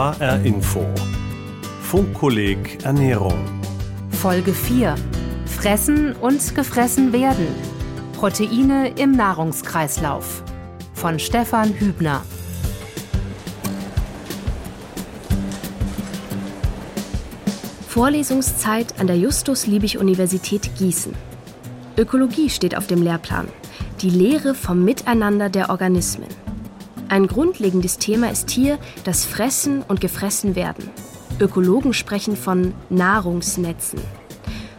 HR Info. Funkkolleg Ernährung. Folge 4. Fressen und gefressen werden. Proteine im Nahrungskreislauf. Von Stefan Hübner. Vorlesungszeit an der Justus-Liebig-Universität Gießen. Ökologie steht auf dem Lehrplan. Die Lehre vom Miteinander der Organismen. Ein grundlegendes Thema ist hier das Fressen und gefressen werden. Ökologen sprechen von Nahrungsnetzen.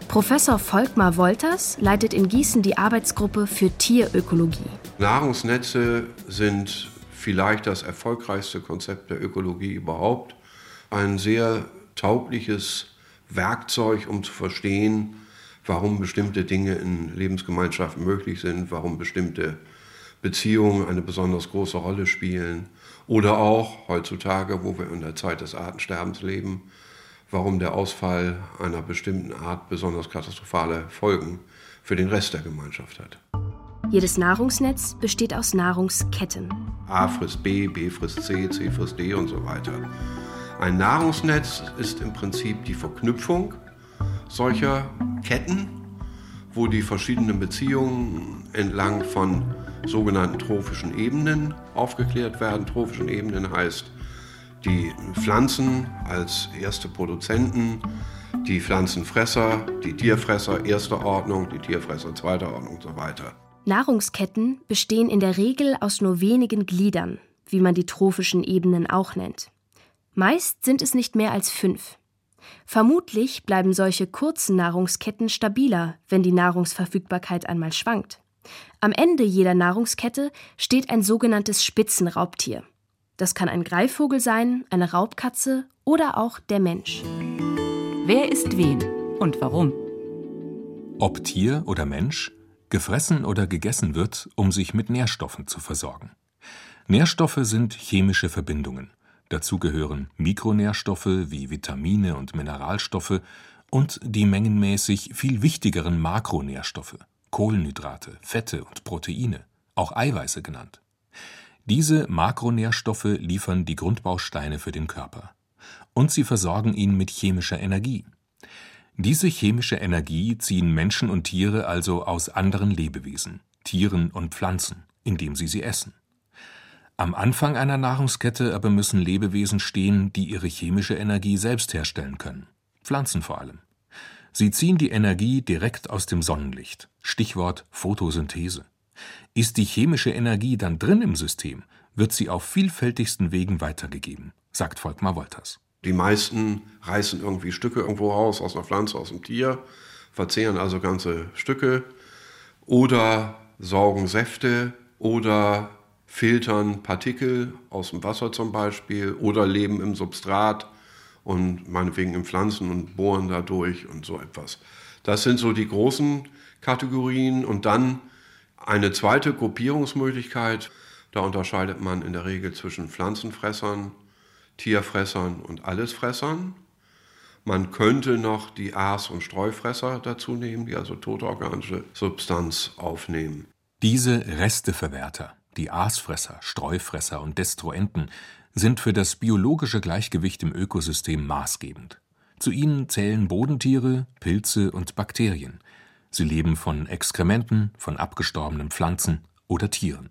Professor Volkmar Wolters leitet in Gießen die Arbeitsgruppe für Tierökologie. Nahrungsnetze sind vielleicht das erfolgreichste Konzept der Ökologie überhaupt. Ein sehr taugliches Werkzeug, um zu verstehen, warum bestimmte Dinge in Lebensgemeinschaften möglich sind, warum bestimmte Beziehungen eine besonders große Rolle spielen. Oder auch heutzutage, wo wir in der Zeit des Artensterbens leben, warum der Ausfall einer bestimmten Art besonders katastrophale Folgen für den Rest der Gemeinschaft hat. Jedes Nahrungsnetz besteht aus Nahrungsketten. A frisst B, B frisst C, C frisst D und so weiter. Ein Nahrungsnetz ist im Prinzip die Verknüpfung solcher Ketten, wo die verschiedenen Beziehungen entlang von sogenannten trophischen Ebenen aufgeklärt werden. Trophischen Ebenen heißt die Pflanzen als erste Produzenten, die Pflanzenfresser, die Tierfresser erster Ordnung, die Tierfresser zweiter Ordnung und so weiter. Nahrungsketten bestehen in der Regel aus nur wenigen Gliedern, wie man die trophischen Ebenen auch nennt. Meist sind es nicht mehr als fünf. Vermutlich bleiben solche kurzen Nahrungsketten stabiler, wenn die Nahrungsverfügbarkeit einmal schwankt. Am Ende jeder Nahrungskette steht ein sogenanntes Spitzenraubtier. Das kann ein Greifvogel sein, eine Raubkatze oder auch der Mensch. Wer ist wen und warum? Ob Tier oder Mensch, gefressen oder gegessen wird, um sich mit Nährstoffen zu versorgen. Nährstoffe sind chemische Verbindungen. Dazu gehören Mikronährstoffe wie Vitamine und Mineralstoffe und die mengenmäßig viel wichtigeren Makronährstoffe Kohlenhydrate, Fette und Proteine, auch Eiweiße genannt. Diese Makronährstoffe liefern die Grundbausteine für den Körper. Und sie versorgen ihn mit chemischer Energie. Diese chemische Energie ziehen Menschen und Tiere also aus anderen Lebewesen, Tieren und Pflanzen, indem sie sie essen. Am Anfang einer Nahrungskette aber müssen Lebewesen stehen, die ihre chemische Energie selbst herstellen können, Pflanzen vor allem. Sie ziehen die Energie direkt aus dem Sonnenlicht, Stichwort Photosynthese. Ist die chemische Energie dann drin im System, wird sie auf vielfältigsten Wegen weitergegeben, sagt Volkmar Wolters. Die meisten reißen irgendwie Stücke irgendwo raus, aus einer Pflanze, aus einem Tier, verzehren also ganze Stücke oder saugen Säfte oder filtern Partikel aus dem Wasser zum Beispiel oder leben im Substrat und meinetwegen in Pflanzen und bohren dadurch und so etwas. Das sind so die großen Kategorien und dann eine zweite Gruppierungsmöglichkeit. Da unterscheidet man in der Regel zwischen Pflanzenfressern, Tierfressern und Allesfressern. Man könnte noch die Aas- und Streufresser dazu nehmen, die also tote organische Substanz aufnehmen. Diese Resteverwerter die Aasfresser, Streufresser und Destruenten sind für das biologische Gleichgewicht im Ökosystem maßgebend. Zu ihnen zählen Bodentiere, Pilze und Bakterien. Sie leben von Exkrementen, von abgestorbenen Pflanzen oder Tieren.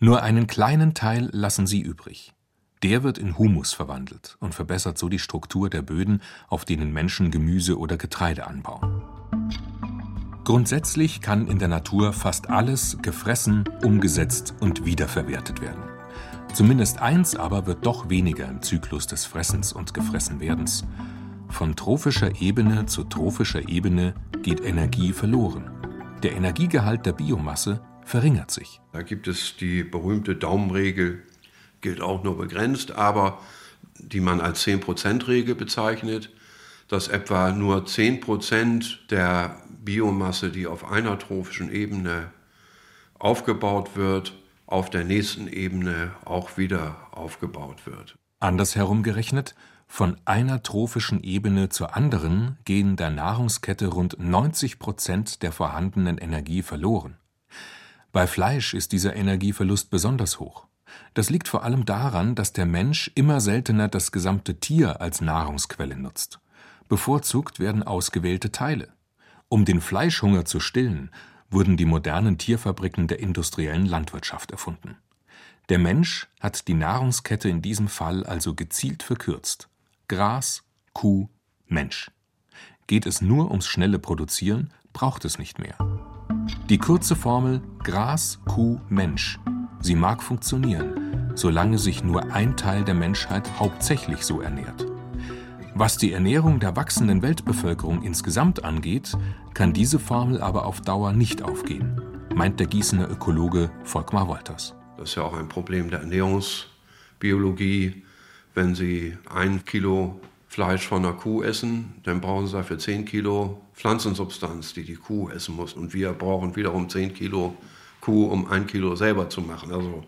Nur einen kleinen Teil lassen sie übrig. Der wird in Humus verwandelt und verbessert so die Struktur der Böden, auf denen Menschen Gemüse oder Getreide anbauen. Grundsätzlich kann in der Natur fast alles gefressen, umgesetzt und wiederverwertet werden. Zumindest eins aber wird doch weniger im Zyklus des Fressens und Gefressenwerdens. Von trophischer Ebene zu trophischer Ebene geht Energie verloren. Der Energiegehalt der Biomasse verringert sich. Da gibt es die berühmte Daumenregel, gilt auch nur begrenzt, aber die man als 10%-Regel bezeichnet, dass etwa nur 10% der Biomasse, die auf einer trophischen Ebene aufgebaut wird, auf der nächsten Ebene auch wieder aufgebaut wird. Andersherum gerechnet, von einer trophischen Ebene zur anderen gehen der Nahrungskette rund 90 Prozent der vorhandenen Energie verloren. Bei Fleisch ist dieser Energieverlust besonders hoch. Das liegt vor allem daran, dass der Mensch immer seltener das gesamte Tier als Nahrungsquelle nutzt. Bevorzugt werden ausgewählte Teile. Um den Fleischhunger zu stillen, wurden die modernen Tierfabriken der industriellen Landwirtschaft erfunden. Der Mensch hat die Nahrungskette in diesem Fall also gezielt verkürzt. Gras, Kuh, Mensch. Geht es nur ums schnelle Produzieren, braucht es nicht mehr. Die kurze Formel Gras, Kuh, Mensch. Sie mag funktionieren, solange sich nur ein Teil der Menschheit hauptsächlich so ernährt. Was die Ernährung der wachsenden Weltbevölkerung insgesamt angeht, kann diese Formel aber auf Dauer nicht aufgehen, meint der Gießener Ökologe Volkmar Wolters. Das ist ja auch ein Problem der Ernährungsbiologie. Wenn Sie ein Kilo Fleisch von einer Kuh essen, dann brauchen Sie dafür 10 Kilo Pflanzensubstanz, die die Kuh essen muss. Und wir brauchen wiederum 10 Kilo Kuh, um ein Kilo selber zu machen. Also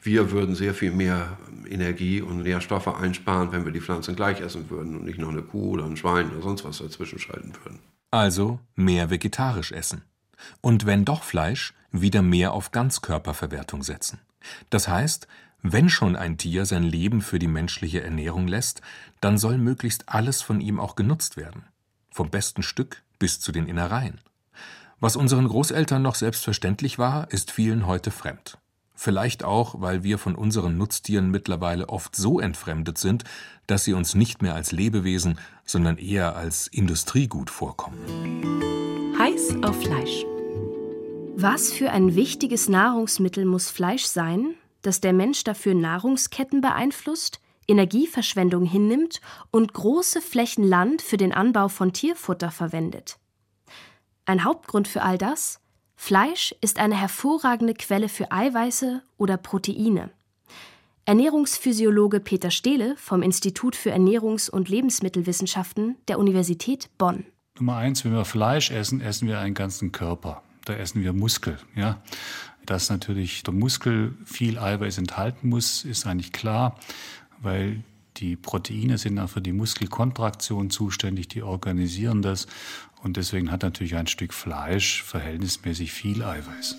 wir würden sehr viel mehr Energie und Nährstoffe einsparen, wenn wir die Pflanzen gleich essen würden und nicht noch eine Kuh oder ein Schwein oder sonst was dazwischen schalten würden. Also mehr vegetarisch essen. Und wenn doch Fleisch, wieder mehr auf Ganzkörperverwertung setzen. Das heißt, wenn schon ein Tier sein Leben für die menschliche Ernährung lässt, dann soll möglichst alles von ihm auch genutzt werden. Vom besten Stück bis zu den Innereien. Was unseren Großeltern noch selbstverständlich war, ist vielen heute fremd. Vielleicht auch, weil wir von unseren Nutztieren mittlerweile oft so entfremdet sind, dass sie uns nicht mehr als Lebewesen, sondern eher als Industriegut vorkommen. Heiß auf Fleisch. Was für ein wichtiges Nahrungsmittel muss Fleisch sein, dass der Mensch dafür Nahrungsketten beeinflusst, Energieverschwendung hinnimmt und große Flächen Land für den Anbau von Tierfutter verwendet? Ein Hauptgrund für all das? Fleisch ist eine hervorragende Quelle für Eiweiße oder Proteine. Ernährungsphysiologe Peter Stehle vom Institut für Ernährungs- und Lebensmittelwissenschaften der Universität Bonn. Nummer eins, wenn wir Fleisch essen, essen wir einen ganzen Körper. Da essen wir Muskel. Ja? Dass natürlich der Muskel viel Eiweiß enthalten muss, ist eigentlich klar, weil die Proteine sind dann für die Muskelkontraktion zuständig, die organisieren das. Und deswegen hat natürlich ein Stück Fleisch verhältnismäßig viel Eiweiß.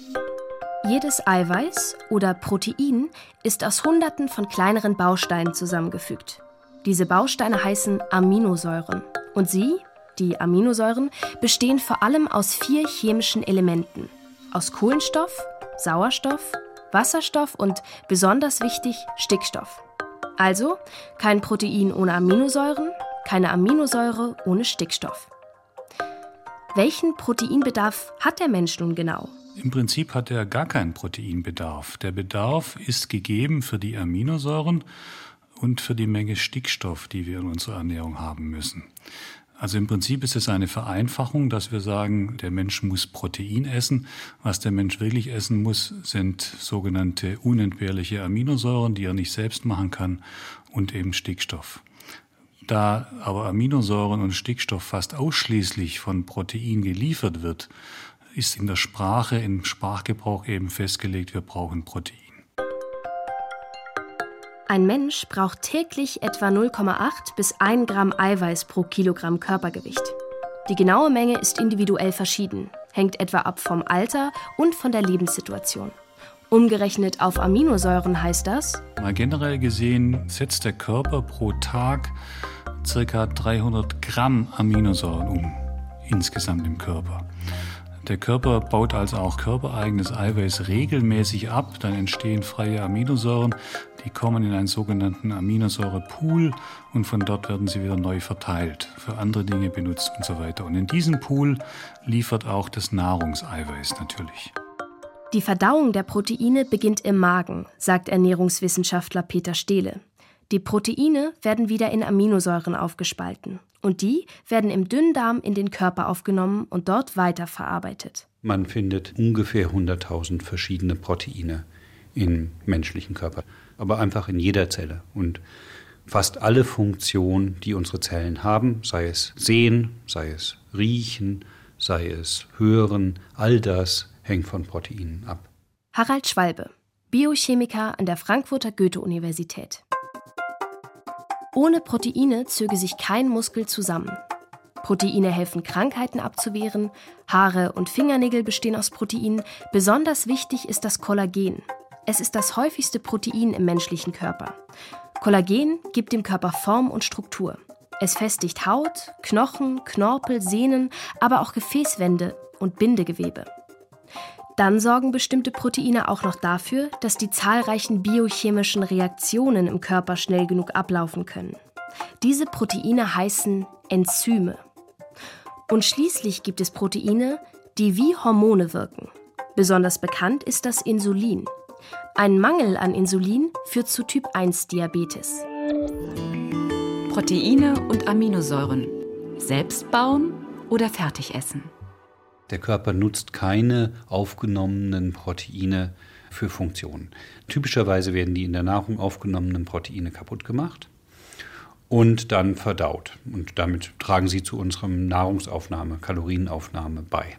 Jedes Eiweiß oder Protein ist aus Hunderten von kleineren Bausteinen zusammengefügt. Diese Bausteine heißen Aminosäuren. Und sie, die Aminosäuren, bestehen vor allem aus vier chemischen Elementen. Aus Kohlenstoff, Sauerstoff, Wasserstoff und, besonders wichtig, Stickstoff. Also kein Protein ohne Aminosäuren, keine Aminosäure ohne Stickstoff. Welchen Proteinbedarf hat der Mensch nun genau? Im Prinzip hat er gar keinen Proteinbedarf. Der Bedarf ist gegeben für die Aminosäuren und für die Menge Stickstoff, die wir in unserer Ernährung haben müssen. Also im Prinzip ist es eine Vereinfachung, dass wir sagen, der Mensch muss Protein essen. Was der Mensch wirklich essen muss, sind sogenannte unentbehrliche Aminosäuren, die er nicht selbst machen kann, und eben Stickstoff. Da aber Aminosäuren und Stickstoff fast ausschließlich von Protein geliefert wird, ist in der Sprache, im Sprachgebrauch eben festgelegt, wir brauchen Protein. Ein Mensch braucht täglich etwa 0,8 bis 1 Gramm Eiweiß pro Kilogramm Körpergewicht. Die genaue Menge ist individuell verschieden, hängt etwa ab vom Alter und von der Lebenssituation. Umgerechnet auf Aminosäuren heißt das? Mal generell gesehen setzt der Körper pro Tag ca. 300 Gramm Aminosäuren um, insgesamt im Körper. Der Körper baut also auch körpereigenes Eiweiß regelmäßig ab, dann entstehen freie Aminosäuren, die kommen in einen sogenannten Aminosäurepool und von dort werden sie wieder neu verteilt, für andere Dinge benutzt und so weiter. Und in diesem Pool liefert auch das Nahrungseiweiß natürlich. Die Verdauung der Proteine beginnt im Magen, sagt Ernährungswissenschaftler Peter Stehle. Die Proteine werden wieder in Aminosäuren aufgespalten und die werden im Dünndarm in den Körper aufgenommen und dort weiterverarbeitet. Man findet ungefähr 100.000 verschiedene Proteine im menschlichen Körper, aber einfach in jeder Zelle und fast alle Funktionen, die unsere Zellen haben, sei es sehen, sei es riechen, sei es hören, all das hängt von Proteinen ab. Harald Schwalbe, Biochemiker an der Frankfurter Goethe-Universität. Ohne Proteine zöge sich kein Muskel zusammen. Proteine helfen, Krankheiten abzuwehren. Haare und Fingernägel bestehen aus Proteinen. Besonders wichtig ist das Kollagen. Es ist das häufigste Protein im menschlichen Körper. Kollagen gibt dem Körper Form und Struktur. Es festigt Haut, Knochen, Knorpel, Sehnen, aber auch Gefäßwände und Bindegewebe. Dann sorgen bestimmte Proteine auch noch dafür, dass die zahlreichen biochemischen Reaktionen im Körper schnell genug ablaufen können. Diese Proteine heißen Enzyme. Und schließlich gibt es Proteine, die wie Hormone wirken. Besonders bekannt ist das Insulin. Ein Mangel an Insulin führt zu Typ-1-Diabetes. Proteine und Aminosäuren. Selbst bauen oder fertig essen? Der Körper nutzt keine aufgenommenen Proteine für Funktionen. Typischerweise werden die in der Nahrung aufgenommenen Proteine kaputt gemacht und dann verdaut. Und damit tragen sie zu unserem Nahrungsaufnahme, Kalorienaufnahme bei.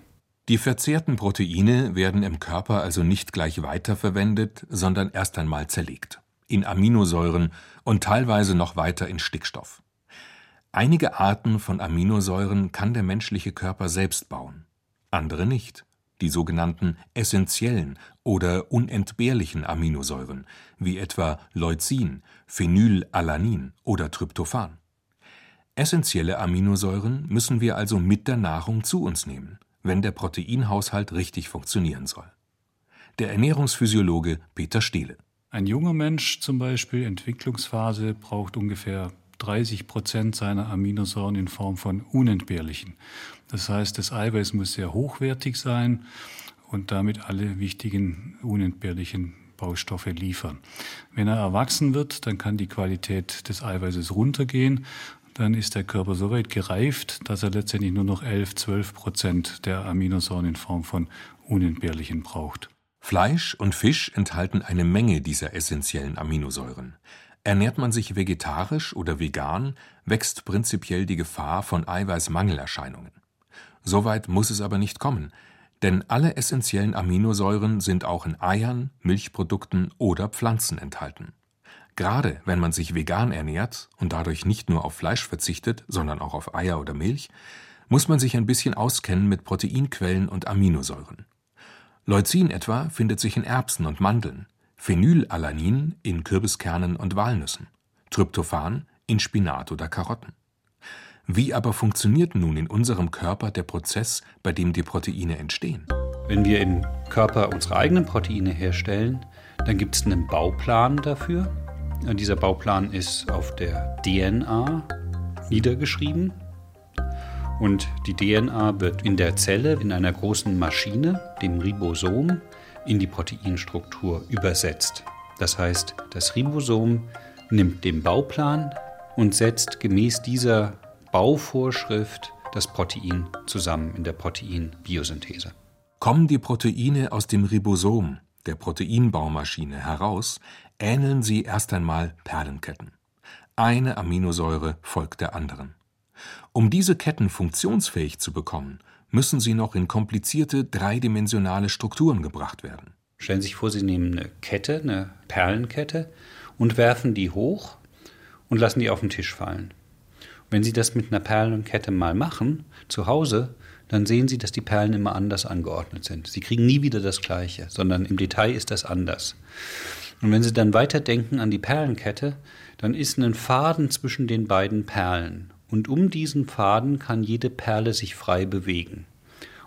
Die verzehrten Proteine werden im Körper also nicht gleich weiterverwendet, sondern erst einmal zerlegt. In Aminosäuren und teilweise noch weiter in Stickstoff. Einige Arten von Aminosäuren kann der menschliche Körper selbst bauen andere nicht, die sogenannten essentiellen oder unentbehrlichen Aminosäuren, wie etwa Leucin, Phenylalanin oder Tryptophan. Essentielle Aminosäuren müssen wir also mit der Nahrung zu uns nehmen, wenn der Proteinhaushalt richtig funktionieren soll. Der Ernährungsphysiologe Peter Stehle. Ein junger Mensch zum Beispiel, Entwicklungsphase, braucht ungefähr 30 Prozent seiner Aminosäuren in Form von unentbehrlichen. Das heißt, das Eiweiß muss sehr hochwertig sein und damit alle wichtigen unentbehrlichen Baustoffe liefern. Wenn er erwachsen wird, dann kann die Qualität des Eiweißes runtergehen. Dann ist der Körper so weit gereift, dass er letztendlich nur noch 11, 12 Prozent der Aminosäuren in Form von unentbehrlichen braucht. Fleisch und Fisch enthalten eine Menge dieser essentiellen Aminosäuren. Ernährt man sich vegetarisch oder vegan, wächst prinzipiell die Gefahr von Eiweißmangelerscheinungen. Soweit muss es aber nicht kommen, denn alle essentiellen Aminosäuren sind auch in Eiern, Milchprodukten oder Pflanzen enthalten. Gerade wenn man sich vegan ernährt und dadurch nicht nur auf Fleisch verzichtet, sondern auch auf Eier oder Milch, muss man sich ein bisschen auskennen mit Proteinquellen und Aminosäuren. Leucin etwa findet sich in Erbsen und Mandeln, Phenylalanin in Kürbiskernen und Walnüssen, Tryptophan in Spinat oder Karotten. Wie aber funktioniert nun in unserem Körper der Prozess, bei dem die Proteine entstehen? Wenn wir im Körper unsere eigenen Proteine herstellen, dann gibt es einen Bauplan dafür. Und dieser Bauplan ist auf der DNA niedergeschrieben. Und die DNA wird in der Zelle in einer großen Maschine, dem Ribosom, in die Proteinstruktur übersetzt. Das heißt, das Ribosom nimmt den Bauplan und setzt gemäß dieser Bauvorschrift das Protein zusammen in der Proteinbiosynthese. Kommen die Proteine aus dem Ribosom, der Proteinbaumaschine, heraus, ähneln sie erst einmal Perlenketten. Eine Aminosäure folgt der anderen. Um diese Ketten funktionsfähig zu bekommen, müssen sie noch in komplizierte dreidimensionale Strukturen gebracht werden. Stellen Sie sich vor, Sie nehmen eine Kette, eine Perlenkette und werfen die hoch und lassen die auf den Tisch fallen. Wenn Sie das mit einer Perlenkette mal machen, zu Hause, dann sehen Sie, dass die Perlen immer anders angeordnet sind. Sie kriegen nie wieder das Gleiche, sondern im Detail ist das anders. Und wenn Sie dann weiterdenken an die Perlenkette, dann ist ein Faden zwischen den beiden Perlen und um diesen Faden kann jede Perle sich frei bewegen.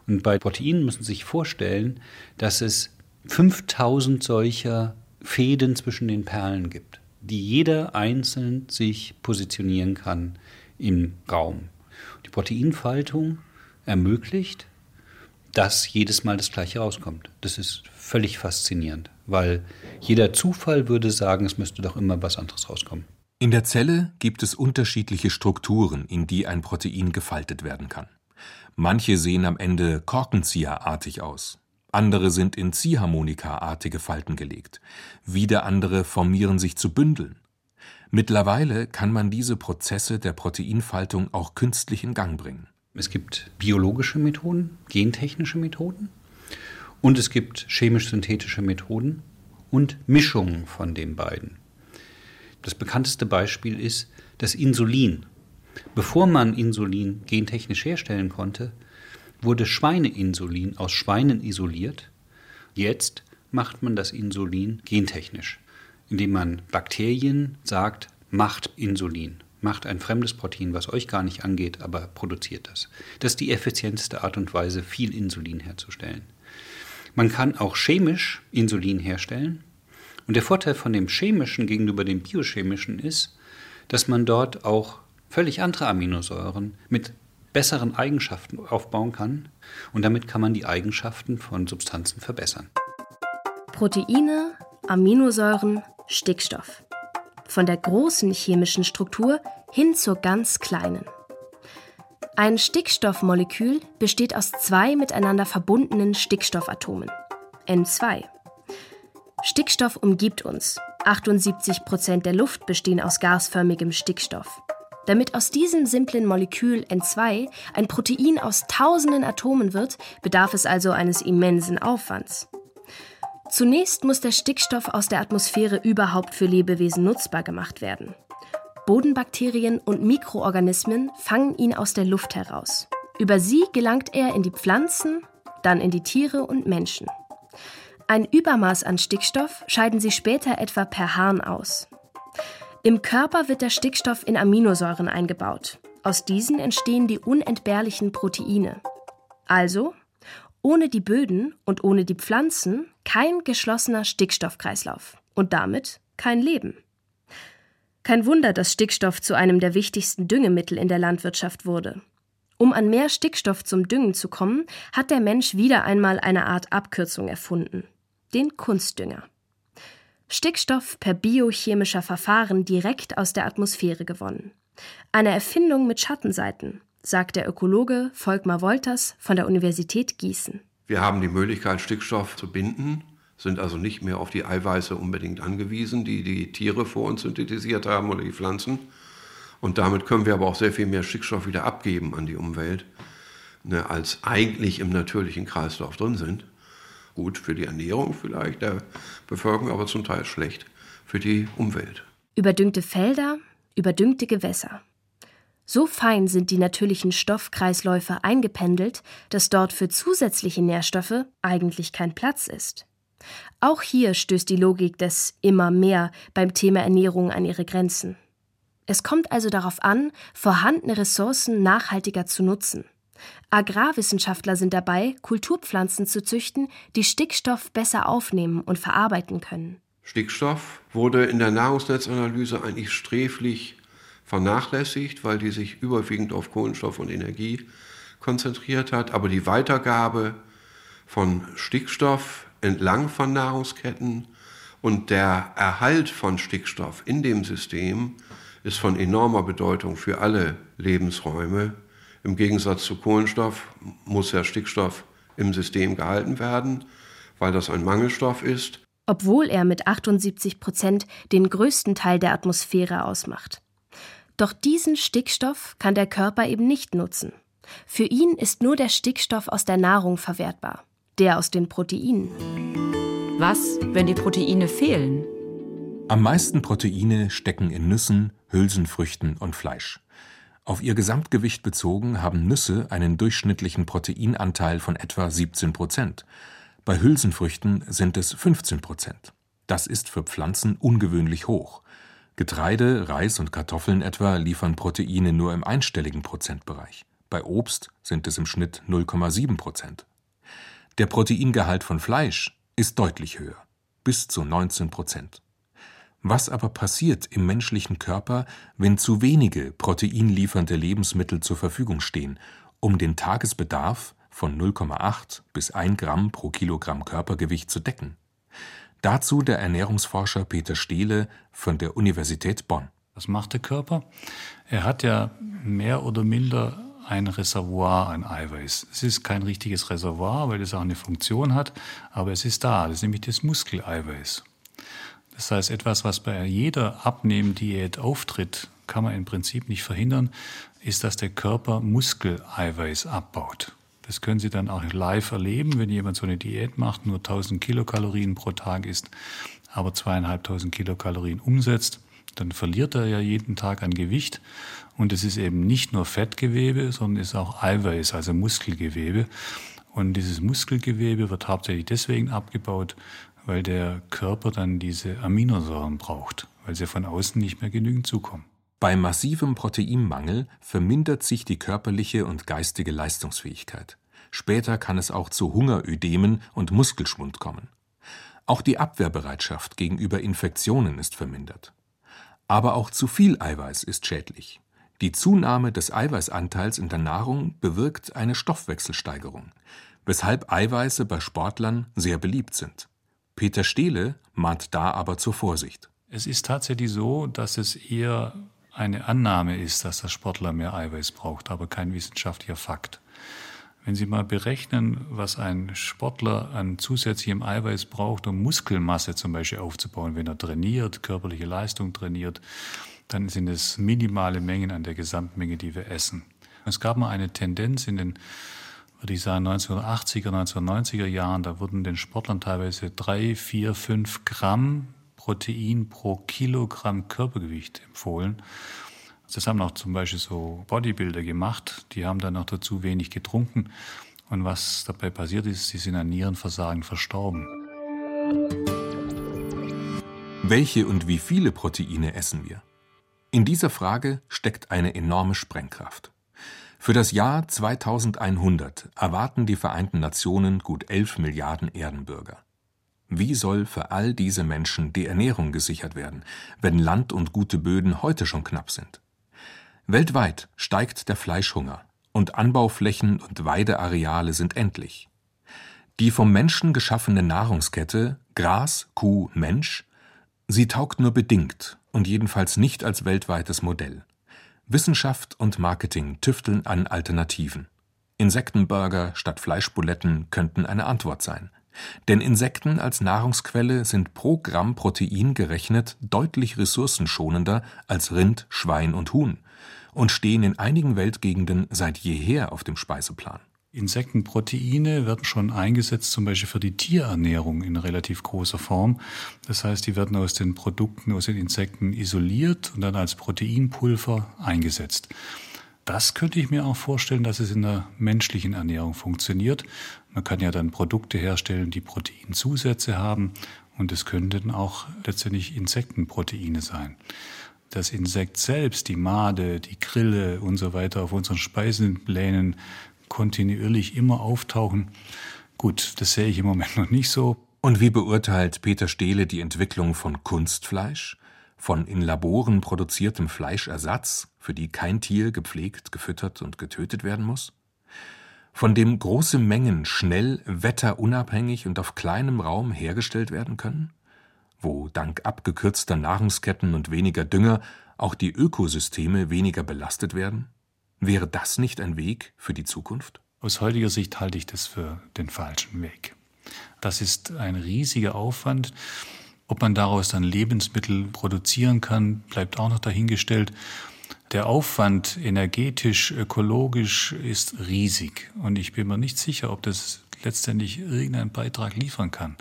Und bei Proteinen müssen Sie sich vorstellen, dass es 5000 solcher Fäden zwischen den Perlen gibt, die jeder einzeln sich positionieren kann im Raum. Die Proteinfaltung ermöglicht, dass jedes Mal das Gleiche rauskommt. Das ist völlig faszinierend, weil jeder Zufall würde sagen, es müsste doch immer was anderes rauskommen. In der Zelle gibt es unterschiedliche Strukturen, in die ein Protein gefaltet werden kann. Manche sehen am Ende Korkenzieherartig aus, andere sind in Ziehharmonikaartige Falten gelegt, wieder andere formieren sich zu Bündeln. Mittlerweile kann man diese Prozesse der Proteinfaltung auch künstlich in Gang bringen. Es gibt biologische Methoden, gentechnische Methoden und es gibt chemisch-synthetische Methoden und Mischungen von den beiden. Das bekannteste Beispiel ist das Insulin. Bevor man Insulin gentechnisch herstellen konnte, wurde Schweineinsulin aus Schweinen isoliert. Jetzt macht man das Insulin gentechnisch, indem man Bakterien sagt, macht Insulin, macht ein fremdes Protein, was euch gar nicht angeht, aber produziert das. Das ist die effizienteste Art und Weise, viel Insulin herzustellen. Man kann auch chemisch Insulin herstellen. Und der Vorteil von dem chemischen gegenüber dem biochemischen ist, dass man dort auch völlig andere Aminosäuren mit besseren Eigenschaften aufbauen kann. Und damit kann man die Eigenschaften von Substanzen verbessern. Proteine, Aminosäuren, Stickstoff. Von der großen chemischen Struktur hin zur ganz kleinen. Ein Stickstoffmolekül besteht aus zwei miteinander verbundenen Stickstoffatomen, N2. Stickstoff umgibt uns. 78 Prozent der Luft bestehen aus gasförmigem Stickstoff. Damit aus diesem simplen Molekül N2 ein Protein aus tausenden Atomen wird, bedarf es also eines immensen Aufwands. Zunächst muss der Stickstoff aus der Atmosphäre überhaupt für Lebewesen nutzbar gemacht werden. Bodenbakterien und Mikroorganismen fangen ihn aus der Luft heraus. Über sie gelangt er in die Pflanzen, dann in die Tiere und Menschen. Ein Übermaß an Stickstoff scheiden sie später etwa per Harn aus. Im Körper wird der Stickstoff in Aminosäuren eingebaut. Aus diesen entstehen die unentbehrlichen Proteine. Also, ohne die Böden und ohne die Pflanzen kein geschlossener Stickstoffkreislauf und damit kein Leben. Kein Wunder, dass Stickstoff zu einem der wichtigsten Düngemittel in der Landwirtschaft wurde. Um an mehr Stickstoff zum Düngen zu kommen, hat der Mensch wieder einmal eine Art Abkürzung erfunden. Den Kunstdünger. Stickstoff per biochemischer Verfahren direkt aus der Atmosphäre gewonnen. Eine Erfindung mit Schattenseiten, sagt der Ökologe Volkmar Wolters von der Universität Gießen. Wir haben die Möglichkeit, Stickstoff zu binden sind also nicht mehr auf die Eiweiße unbedingt angewiesen, die die Tiere vor uns synthetisiert haben oder die Pflanzen. Und damit können wir aber auch sehr viel mehr Stickstoff wieder abgeben an die Umwelt, ne, als eigentlich im natürlichen Kreislauf drin sind. Gut für die Ernährung vielleicht der Bevölkerung, aber zum Teil schlecht für die Umwelt. Überdüngte Felder, überdüngte Gewässer. So fein sind die natürlichen Stoffkreisläufe eingependelt, dass dort für zusätzliche Nährstoffe eigentlich kein Platz ist. Auch hier stößt die Logik des immer mehr beim Thema Ernährung an ihre Grenzen. Es kommt also darauf an, vorhandene Ressourcen nachhaltiger zu nutzen. Agrarwissenschaftler sind dabei, Kulturpflanzen zu züchten, die Stickstoff besser aufnehmen und verarbeiten können. Stickstoff wurde in der Nahrungsnetzanalyse eigentlich sträflich vernachlässigt, weil die sich überwiegend auf Kohlenstoff und Energie konzentriert hat. Aber die Weitergabe von Stickstoff entlang von Nahrungsketten und der Erhalt von Stickstoff in dem System ist von enormer Bedeutung für alle Lebensräume. Im Gegensatz zu Kohlenstoff muss der Stickstoff im System gehalten werden, weil das ein Mangelstoff ist. Obwohl er mit 78 Prozent den größten Teil der Atmosphäre ausmacht. Doch diesen Stickstoff kann der Körper eben nicht nutzen. Für ihn ist nur der Stickstoff aus der Nahrung verwertbar der aus den Proteinen. Was, wenn die Proteine fehlen? Am meisten Proteine stecken in Nüssen, Hülsenfrüchten und Fleisch. Auf ihr Gesamtgewicht bezogen haben Nüsse einen durchschnittlichen Proteinanteil von etwa 17 Prozent. Bei Hülsenfrüchten sind es 15 Prozent. Das ist für Pflanzen ungewöhnlich hoch. Getreide, Reis und Kartoffeln etwa liefern Proteine nur im einstelligen Prozentbereich. Bei Obst sind es im Schnitt 0,7 Prozent. Der Proteingehalt von Fleisch ist deutlich höher, bis zu 19 Prozent. Was aber passiert im menschlichen Körper, wenn zu wenige proteinliefernde Lebensmittel zur Verfügung stehen, um den Tagesbedarf von 0,8 bis 1 Gramm pro Kilogramm Körpergewicht zu decken? Dazu der Ernährungsforscher Peter Stehle von der Universität Bonn. Was macht der Körper? Er hat ja mehr oder minder ein Reservoir an Eiweiß. Es ist kein richtiges Reservoir, weil es auch eine Funktion hat, aber es ist da. Das ist nämlich das Muskeleiweiß. Das heißt, etwas, was bei jeder Abnehmdiät auftritt, kann man im Prinzip nicht verhindern, ist, dass der Körper Muskeleiweiß abbaut. Das können Sie dann auch live erleben, wenn jemand so eine Diät macht, nur 1000 Kilokalorien pro Tag isst, aber zweieinhalbtausend Kilokalorien umsetzt dann verliert er ja jeden Tag an Gewicht. Und es ist eben nicht nur Fettgewebe, sondern ist auch Eiweiß, also Muskelgewebe. Und dieses Muskelgewebe wird hauptsächlich deswegen abgebaut, weil der Körper dann diese Aminosäuren braucht, weil sie von außen nicht mehr genügend zukommen. Bei massivem Proteinmangel vermindert sich die körperliche und geistige Leistungsfähigkeit. Später kann es auch zu Hungerödemen und Muskelschwund kommen. Auch die Abwehrbereitschaft gegenüber Infektionen ist vermindert. Aber auch zu viel Eiweiß ist schädlich. Die Zunahme des Eiweißanteils in der Nahrung bewirkt eine Stoffwechselsteigerung, weshalb Eiweiße bei Sportlern sehr beliebt sind. Peter Stehle mahnt da aber zur Vorsicht. Es ist tatsächlich so, dass es eher eine Annahme ist, dass der Sportler mehr Eiweiß braucht, aber kein wissenschaftlicher Fakt. Wenn Sie mal berechnen, was ein Sportler an zusätzlichem Eiweiß braucht, um Muskelmasse zum Beispiel aufzubauen, wenn er trainiert, körperliche Leistung trainiert, dann sind es minimale Mengen an der Gesamtmenge, die wir essen. Es gab mal eine Tendenz in den, würde ich sagen, 1980er, 1990er Jahren, da wurden den Sportlern teilweise drei, vier, fünf Gramm Protein pro Kilogramm Körpergewicht empfohlen. Das haben auch zum Beispiel so Bodybuilder gemacht, die haben dann noch dazu wenig getrunken. Und was dabei passiert ist, sie sind an Nierenversagen verstorben. Welche und wie viele Proteine essen wir? In dieser Frage steckt eine enorme Sprengkraft. Für das Jahr 2100 erwarten die Vereinten Nationen gut 11 Milliarden Erdenbürger. Wie soll für all diese Menschen die Ernährung gesichert werden, wenn Land und gute Böden heute schon knapp sind? Weltweit steigt der Fleischhunger und Anbauflächen und Weideareale sind endlich. Die vom Menschen geschaffene Nahrungskette Gras, Kuh, Mensch, sie taugt nur bedingt und jedenfalls nicht als weltweites Modell. Wissenschaft und Marketing tüfteln an Alternativen. Insektenburger statt Fleischbuletten könnten eine Antwort sein. Denn Insekten als Nahrungsquelle sind pro Gramm Protein gerechnet deutlich ressourcenschonender als Rind, Schwein und Huhn und stehen in einigen Weltgegenden seit jeher auf dem Speiseplan. Insektenproteine werden schon eingesetzt, zum Beispiel für die Tierernährung in relativ großer Form. Das heißt, die werden aus den Produkten, aus den Insekten isoliert und dann als Proteinpulver eingesetzt. Das könnte ich mir auch vorstellen, dass es in der menschlichen Ernährung funktioniert. Man kann ja dann Produkte herstellen, die Proteinzusätze haben und es könnten auch letztendlich Insektenproteine sein das Insekt selbst, die Made, die Grille und so weiter auf unseren Speisenplänen kontinuierlich immer auftauchen. Gut, das sehe ich im Moment noch nicht so. Und wie beurteilt Peter Stehle die Entwicklung von Kunstfleisch, von in Laboren produziertem Fleischersatz, für die kein Tier gepflegt, gefüttert und getötet werden muss? Von dem große Mengen schnell, wetterunabhängig und auf kleinem Raum hergestellt werden können? wo dank abgekürzter Nahrungsketten und weniger Dünger auch die Ökosysteme weniger belastet werden? Wäre das nicht ein Weg für die Zukunft? Aus heutiger Sicht halte ich das für den falschen Weg. Das ist ein riesiger Aufwand. Ob man daraus dann Lebensmittel produzieren kann, bleibt auch noch dahingestellt. Der Aufwand energetisch, ökologisch ist riesig und ich bin mir nicht sicher, ob das letztendlich irgendeinen Beitrag liefern kann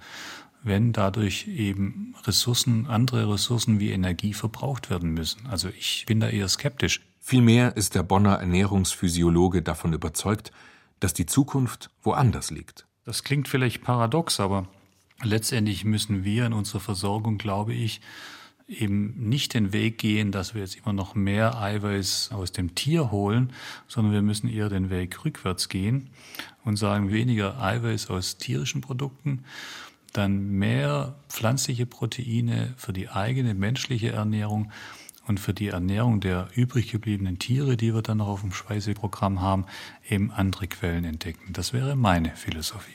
wenn dadurch eben Ressourcen, andere Ressourcen wie Energie verbraucht werden müssen. Also ich bin da eher skeptisch. Vielmehr ist der Bonner Ernährungsphysiologe davon überzeugt, dass die Zukunft woanders liegt. Das klingt vielleicht paradox, aber letztendlich müssen wir in unserer Versorgung, glaube ich, eben nicht den Weg gehen, dass wir jetzt immer noch mehr Eiweiß aus dem Tier holen, sondern wir müssen eher den Weg rückwärts gehen und sagen weniger Eiweiß aus tierischen Produkten dann mehr pflanzliche Proteine für die eigene menschliche Ernährung und für die Ernährung der übrig gebliebenen Tiere, die wir dann noch auf dem Speiseprogramm haben, eben andere Quellen entdecken. Das wäre meine Philosophie.